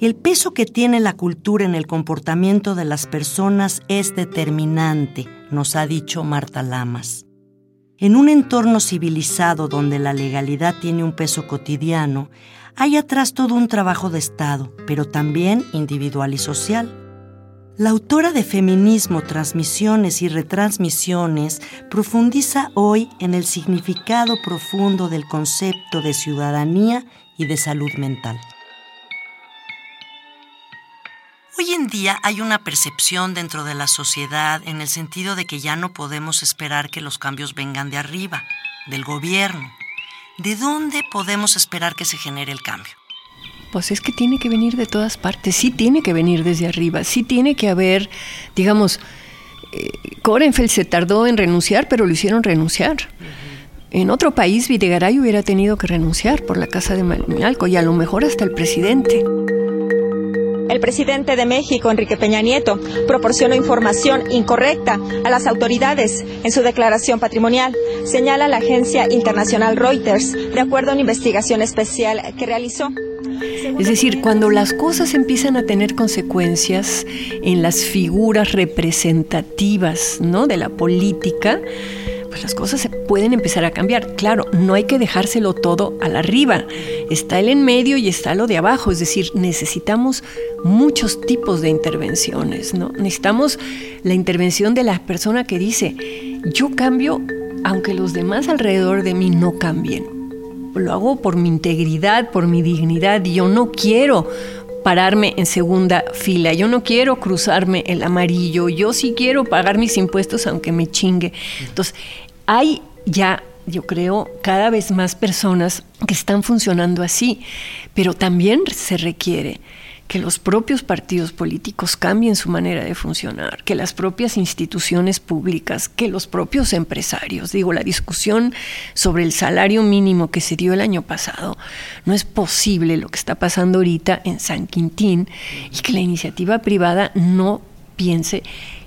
El peso que tiene la cultura en el comportamiento de las personas es determinante, nos ha dicho Marta Lamas. En un entorno civilizado donde la legalidad tiene un peso cotidiano, hay atrás todo un trabajo de Estado, pero también individual y social. La autora de Feminismo, Transmisiones y Retransmisiones profundiza hoy en el significado profundo del concepto de ciudadanía y de salud mental. Hoy en día hay una percepción dentro de la sociedad en el sentido de que ya no podemos esperar que los cambios vengan de arriba, del gobierno. ¿De dónde podemos esperar que se genere el cambio? Pues es que tiene que venir de todas partes, sí tiene que venir desde arriba, sí tiene que haber, digamos, eh, Korenfeld se tardó en renunciar, pero lo hicieron renunciar. En otro país, Videgaray hubiera tenido que renunciar por la casa de Malco y a lo mejor hasta el presidente. El presidente de México, Enrique Peña Nieto, proporcionó información incorrecta a las autoridades en su declaración patrimonial, señala la agencia internacional Reuters, de acuerdo a una investigación especial que realizó. Es decir, cuando las cosas empiezan a tener consecuencias en las figuras representativas ¿no? de la política, pues las cosas se pueden empezar a cambiar. Claro, no hay que dejárselo todo a la arriba. Está el en medio y está lo de abajo. Es decir, necesitamos muchos tipos de intervenciones, ¿no? Necesitamos la intervención de la persona que dice, yo cambio aunque los demás alrededor de mí no cambien. Lo hago por mi integridad, por mi dignidad. Y yo no quiero pararme en segunda fila. Yo no quiero cruzarme el amarillo. Yo sí quiero pagar mis impuestos aunque me chingue. Entonces, hay ya, yo creo, cada vez más personas que están funcionando así, pero también se requiere que los propios partidos políticos cambien su manera de funcionar, que las propias instituciones públicas, que los propios empresarios, digo, la discusión sobre el salario mínimo que se dio el año pasado, no es posible lo que está pasando ahorita en San Quintín y que la iniciativa privada no piense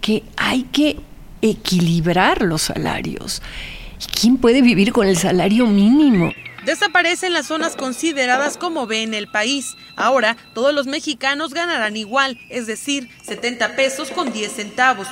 que hay que equilibrar los salarios. ¿Y quién puede vivir con el salario mínimo? Desaparecen las zonas consideradas como B en el país. Ahora todos los mexicanos ganarán igual, es decir, 70 pesos con 10 centavos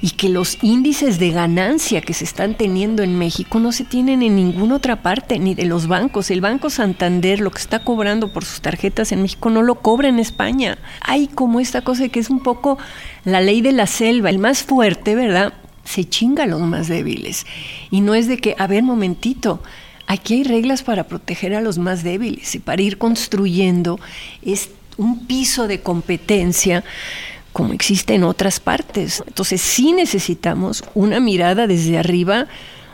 y que los índices de ganancia que se están teniendo en México no se tienen en ninguna otra parte, ni de los bancos. El Banco Santander lo que está cobrando por sus tarjetas en México no lo cobra en España. Hay como esta cosa que es un poco la ley de la selva, el más fuerte, ¿verdad? Se chinga a los más débiles. Y no es de que, a ver, momentito, aquí hay reglas para proteger a los más débiles y para ir construyendo es un piso de competencia como existe en otras partes. Entonces sí necesitamos una mirada desde arriba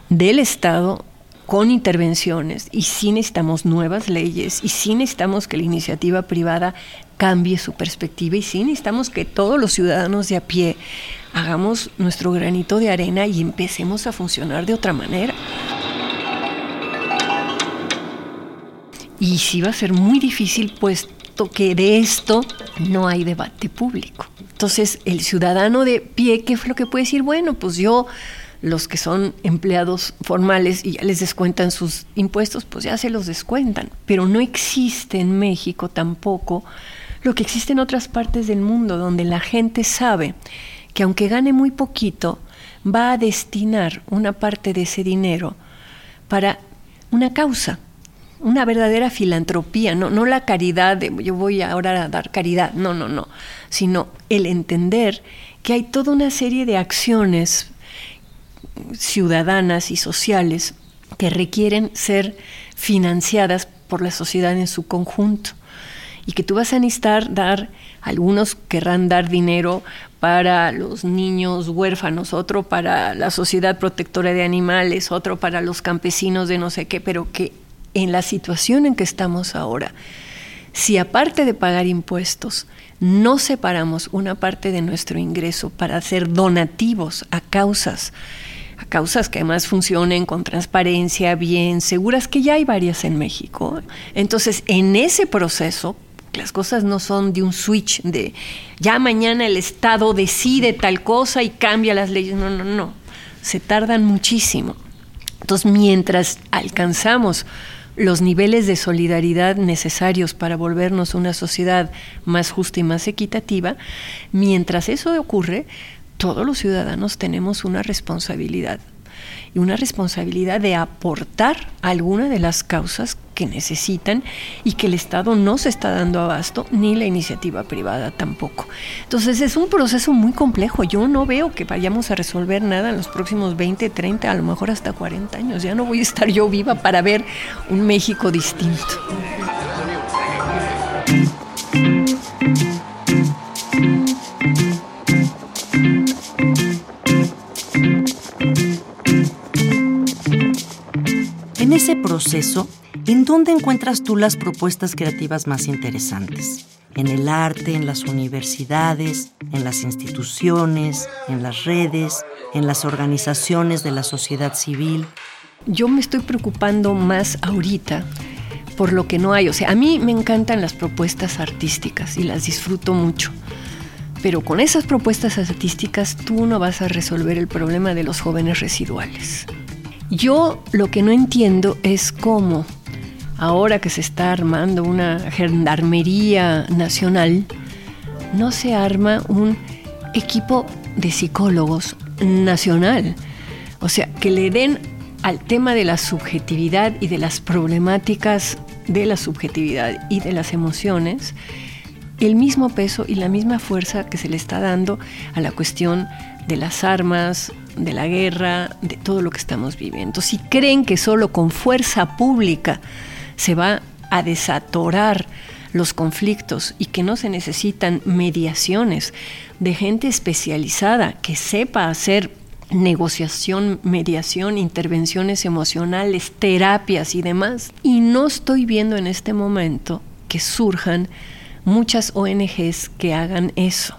del Estado con intervenciones y sí necesitamos nuevas leyes y sí necesitamos que la iniciativa privada cambie su perspectiva y sí necesitamos que todos los ciudadanos de a pie hagamos nuestro granito de arena y empecemos a funcionar de otra manera. Y sí va a ser muy difícil puesto que de esto no hay debate público. Entonces, el ciudadano de pie, ¿qué es lo que puede decir? Bueno, pues yo, los que son empleados formales y ya les descuentan sus impuestos, pues ya se los descuentan. Pero no existe en México tampoco lo que existe en otras partes del mundo, donde la gente sabe que aunque gane muy poquito, va a destinar una parte de ese dinero para una causa, una verdadera filantropía, no, no la caridad de yo voy ahora a dar caridad, no, no, no, sino el entender que hay toda una serie de acciones ciudadanas y sociales que requieren ser financiadas por la sociedad en su conjunto. Y que tú vas a necesitar dar, algunos querrán dar dinero para los niños huérfanos, otro para la sociedad protectora de animales, otro para los campesinos de no sé qué, pero que en la situación en que estamos ahora, Si aparte de pagar impuestos, no separamos una parte de nuestro ingreso para hacer donativos a causas, causas que además funcionen con transparencia, bien, seguras, que ya hay varias en México. Entonces, en ese proceso, las cosas no son de un switch de ya mañana el Estado decide tal cosa y cambia las leyes. No, no, no. Se tardan muchísimo. Entonces, mientras alcanzamos los niveles de solidaridad necesarios para volvernos una sociedad más justa y más equitativa, mientras eso ocurre, todos los ciudadanos tenemos una responsabilidad y una responsabilidad de aportar alguna de las causas que necesitan y que el Estado no se está dando abasto, ni la iniciativa privada tampoco. Entonces es un proceso muy complejo. Yo no veo que vayamos a resolver nada en los próximos 20, 30, a lo mejor hasta 40 años. Ya no voy a estar yo viva para ver un México distinto. En ese proceso, ¿en dónde encuentras tú las propuestas creativas más interesantes? ¿En el arte, en las universidades, en las instituciones, en las redes, en las organizaciones de la sociedad civil? Yo me estoy preocupando más ahorita por lo que no hay. O sea, a mí me encantan las propuestas artísticas y las disfruto mucho. Pero con esas propuestas artísticas tú no vas a resolver el problema de los jóvenes residuales. Yo lo que no entiendo es cómo, ahora que se está armando una gendarmería nacional, no se arma un equipo de psicólogos nacional. O sea, que le den al tema de la subjetividad y de las problemáticas de la subjetividad y de las emociones el mismo peso y la misma fuerza que se le está dando a la cuestión de las armas, de la guerra, de todo lo que estamos viviendo. Si creen que solo con fuerza pública se va a desatorar los conflictos y que no se necesitan mediaciones de gente especializada que sepa hacer negociación, mediación, intervenciones emocionales, terapias y demás. Y no estoy viendo en este momento que surjan muchas ONGs que hagan eso.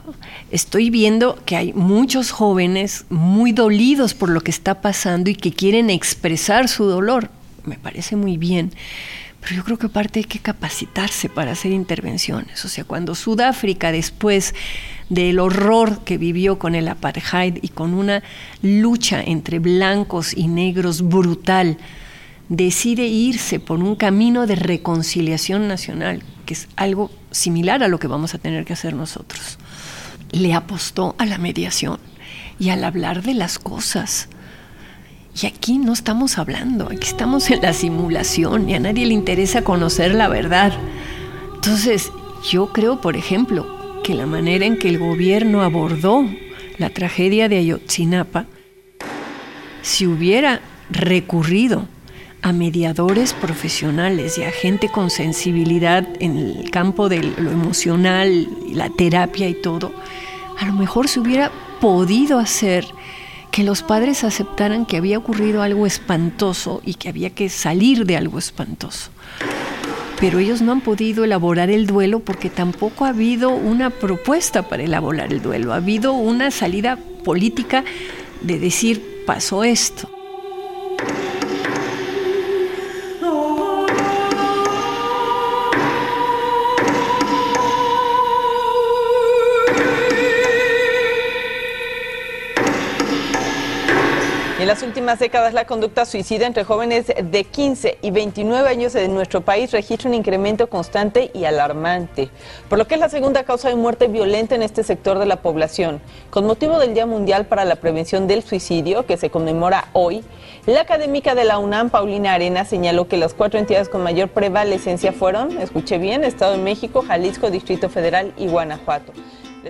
Estoy viendo que hay muchos jóvenes muy dolidos por lo que está pasando y que quieren expresar su dolor. Me parece muy bien. Pero yo creo que aparte hay que capacitarse para hacer intervenciones. O sea, cuando Sudáfrica, después del horror que vivió con el apartheid y con una lucha entre blancos y negros brutal, decide irse por un camino de reconciliación nacional, que es algo similar a lo que vamos a tener que hacer nosotros. Le apostó a la mediación y al hablar de las cosas. Y aquí no estamos hablando, aquí estamos en la simulación y a nadie le interesa conocer la verdad. Entonces, yo creo, por ejemplo, que la manera en que el gobierno abordó la tragedia de Ayotzinapa, si hubiera recurrido a mediadores profesionales y a gente con sensibilidad en el campo de lo emocional, la terapia y todo, a lo mejor se hubiera podido hacer que los padres aceptaran que había ocurrido algo espantoso y que había que salir de algo espantoso. Pero ellos no han podido elaborar el duelo porque tampoco ha habido una propuesta para elaborar el duelo. Ha habido una salida política de decir, pasó esto. Las últimas décadas, la conducta suicida entre jóvenes de 15 y 29 años en nuestro país registra un incremento constante y alarmante, por lo que es la segunda causa de muerte violenta en este sector de la población. Con motivo del Día Mundial para la Prevención del Suicidio, que se conmemora hoy, la académica de la UNAM, Paulina Arena, señaló que las cuatro entidades con mayor prevalecencia fueron, escuché bien, Estado de México, Jalisco, Distrito Federal y Guanajuato.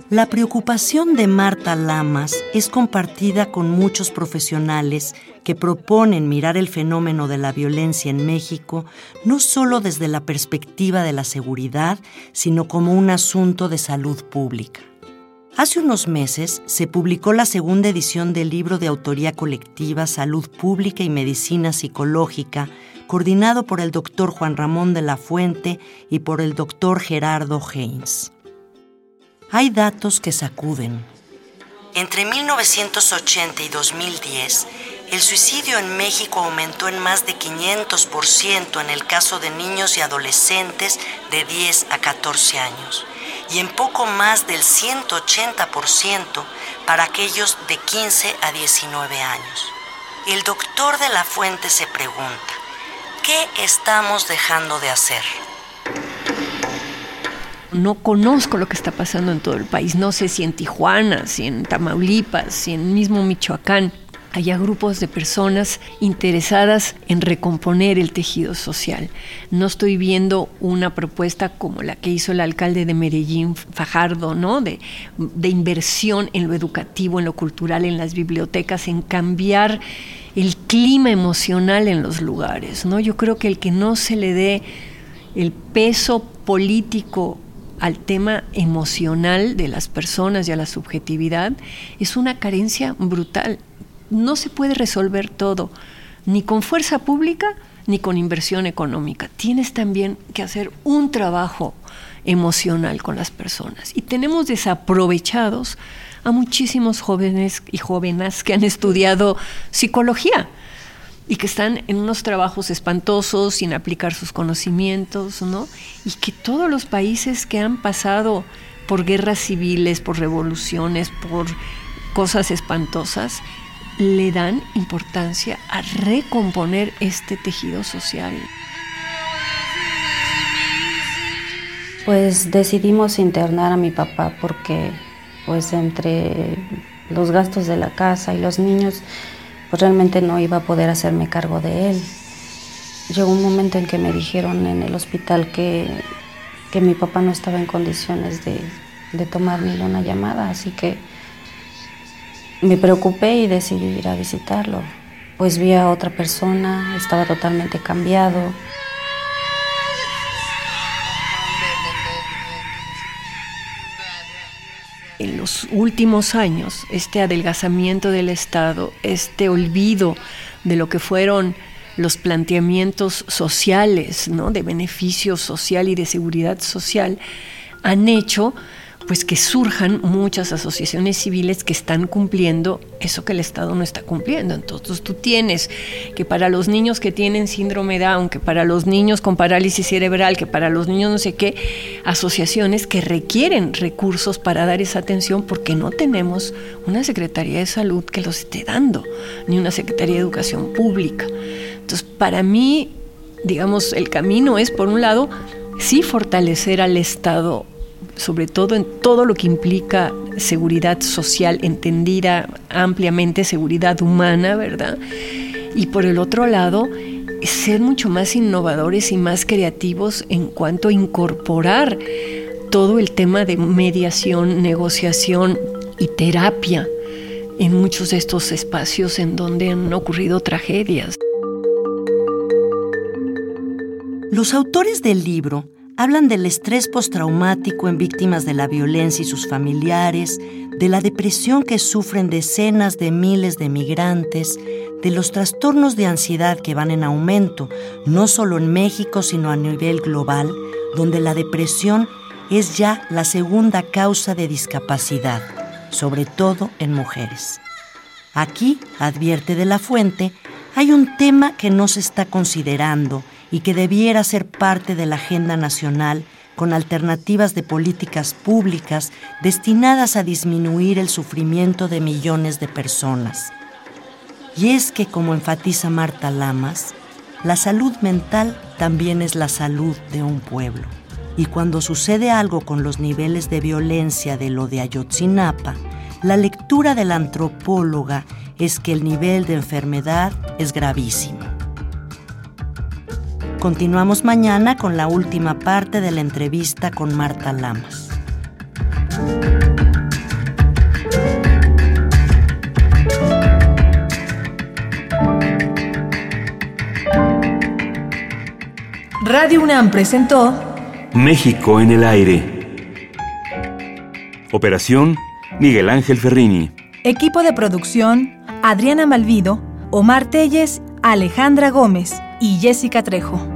La preocupación de Marta Lamas es compartida con muchos profesionales que proponen mirar el fenómeno de la violencia en México no solo desde la perspectiva de la seguridad, sino como un asunto de salud pública. Hace unos meses se publicó la segunda edición del libro de autoría colectiva Salud Pública y Medicina Psicológica, coordinado por el doctor Juan Ramón de la Fuente y por el doctor Gerardo Haynes. Hay datos que sacuden. Entre 1980 y 2010, el suicidio en México aumentó en más de 500% en el caso de niños y adolescentes de 10 a 14 años y en poco más del 180% para aquellos de 15 a 19 años. El doctor de la fuente se pregunta, ¿qué estamos dejando de hacer? No conozco lo que está pasando en todo el país. No sé si en Tijuana, si en Tamaulipas, si en mismo Michoacán haya grupos de personas interesadas en recomponer el tejido social. No estoy viendo una propuesta como la que hizo el alcalde de Medellín, Fajardo, ¿no? De, de inversión en lo educativo, en lo cultural, en las bibliotecas, en cambiar el clima emocional en los lugares, ¿no? Yo creo que el que no se le dé el peso político al tema emocional de las personas y a la subjetividad es una carencia brutal no se puede resolver todo, ni con fuerza pública ni con inversión económica. Tienes también que hacer un trabajo emocional con las personas. Y tenemos desaprovechados a muchísimos jóvenes y jóvenes que han estudiado psicología y que están en unos trabajos espantosos sin aplicar sus conocimientos, ¿no? Y que todos los países que han pasado por guerras civiles, por revoluciones, por cosas espantosas, le dan importancia a recomponer este tejido social. Pues decidimos internar a mi papá porque pues entre los gastos de la casa y los niños pues realmente no iba a poder hacerme cargo de él. Llegó un momento en que me dijeron en el hospital que, que mi papá no estaba en condiciones de, de tomar ni una llamada, así que me preocupé y decidí ir a visitarlo. Pues vi a otra persona, estaba totalmente cambiado. En los últimos años, este adelgazamiento del Estado, este olvido de lo que fueron los planteamientos sociales, ¿no? de beneficio social y de seguridad social, han hecho pues que surjan muchas asociaciones civiles que están cumpliendo eso que el Estado no está cumpliendo. Entonces tú tienes que para los niños que tienen síndrome Down, que para los niños con parálisis cerebral, que para los niños no sé qué, asociaciones que requieren recursos para dar esa atención porque no tenemos una Secretaría de Salud que los esté dando, ni una Secretaría de Educación Pública. Entonces para mí, digamos, el camino es, por un lado, sí fortalecer al Estado sobre todo en todo lo que implica seguridad social entendida ampliamente, seguridad humana, ¿verdad? Y por el otro lado, ser mucho más innovadores y más creativos en cuanto a incorporar todo el tema de mediación, negociación y terapia en muchos de estos espacios en donde han ocurrido tragedias. Los autores del libro Hablan del estrés postraumático en víctimas de la violencia y sus familiares, de la depresión que sufren decenas de miles de migrantes, de los trastornos de ansiedad que van en aumento, no solo en México, sino a nivel global, donde la depresión es ya la segunda causa de discapacidad, sobre todo en mujeres. Aquí, advierte de la fuente, hay un tema que no se está considerando y que debiera ser parte de la agenda nacional con alternativas de políticas públicas destinadas a disminuir el sufrimiento de millones de personas. Y es que, como enfatiza Marta Lamas, la salud mental también es la salud de un pueblo. Y cuando sucede algo con los niveles de violencia de lo de Ayotzinapa, la lectura de la antropóloga es que el nivel de enfermedad es gravísimo. Continuamos mañana con la última parte de la entrevista con Marta Lamas. Radio UNAM presentó México en el aire. Operación Miguel Ángel Ferrini. Equipo de producción, Adriana Malvido, Omar Telles, Alejandra Gómez y Jessica Trejo.